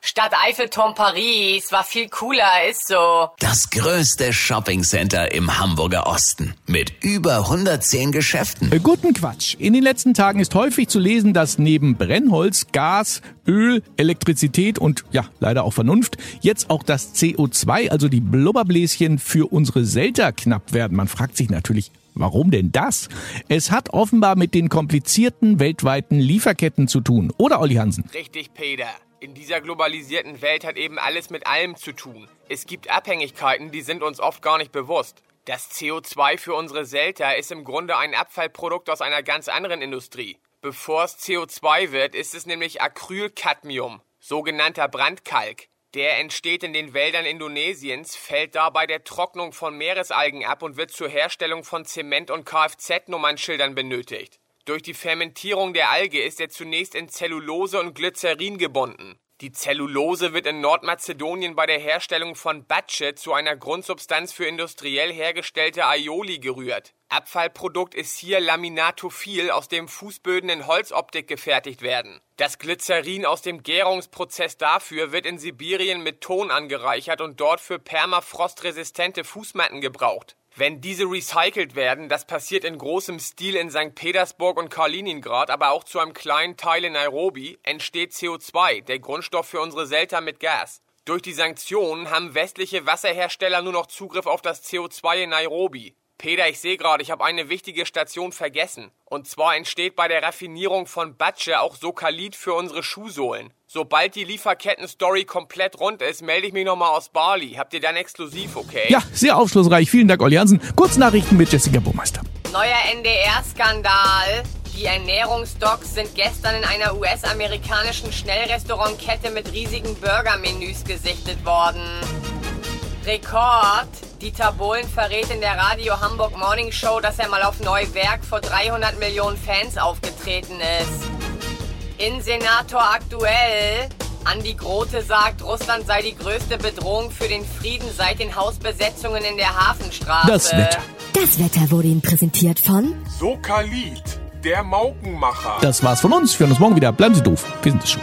Stadt Eiffelturm Paris war viel cooler, ist so. Das größte Shoppingcenter im Hamburger Osten mit über 110 Geschäften. Äh, Guten Quatsch. In den letzten Tagen ist häufig zu lesen, dass neben Brennholz, Gas, Öl, Elektrizität und ja, leider auch Vernunft jetzt auch das CO2, also die Blubberbläschen für unsere Selter knapp werden. Man fragt sich natürlich, Warum denn das? Es hat offenbar mit den komplizierten weltweiten Lieferketten zu tun. Oder Olli Hansen? Richtig, Peter. In dieser globalisierten Welt hat eben alles mit allem zu tun. Es gibt Abhängigkeiten, die sind uns oft gar nicht bewusst. Das CO2 für unsere Selter ist im Grunde ein Abfallprodukt aus einer ganz anderen Industrie. Bevor es CO2 wird, ist es nämlich Acrylcadmium, sogenannter Brandkalk. Der entsteht in den Wäldern Indonesiens, fällt dabei der Trocknung von Meeresalgen ab und wird zur Herstellung von Zement- und Kfz-Nummernschildern benötigt. Durch die Fermentierung der Alge ist er zunächst in Zellulose und Glycerin gebunden. Die Zellulose wird in Nordmazedonien bei der Herstellung von Batsche zu einer Grundsubstanz für industriell hergestellte Aioli gerührt. Abfallprodukt ist hier Laminatophil, aus dem Fußböden in Holzoptik gefertigt werden. Das Glycerin aus dem Gärungsprozess dafür wird in Sibirien mit Ton angereichert und dort für permafrostresistente Fußmatten gebraucht. Wenn diese recycelt werden, das passiert in großem Stil in St. Petersburg und Kaliningrad, aber auch zu einem kleinen Teil in Nairobi, entsteht CO2, der Grundstoff für unsere Selter mit Gas. Durch die Sanktionen haben westliche Wasserhersteller nur noch Zugriff auf das CO2 in Nairobi. Peter, ich sehe gerade, ich habe eine wichtige Station vergessen. Und zwar entsteht bei der Raffinierung von Batsche auch Sokalit für unsere Schuhsohlen. Sobald die Lieferketten-Story komplett rund ist, melde ich mich nochmal aus Bali. Habt ihr dann exklusiv, okay? Ja, sehr aufschlussreich. Vielen Dank, Olli Hansen. Kurznachrichten mit Jessica Burmeister. Neuer NDR-Skandal. Die Ernährungsdocs sind gestern in einer US-amerikanischen Schnellrestaurantkette mit riesigen Burgermenüs gesichtet worden. Rekord. Dieter Bohlen verrät in der Radio Hamburg Morning Show, dass er mal auf Neuwerk vor 300 Millionen Fans aufgetreten ist. Innensenator aktuell. Andi Grote sagt, Russland sei die größte Bedrohung für den Frieden seit den Hausbesetzungen in der Hafenstraße. Das Wetter. Das Wetter wurde Ihnen präsentiert von Sokalit, der Maukenmacher. Das war's von uns. Wir hören uns morgen wieder. Bleiben Sie doof. Wir sind es schon.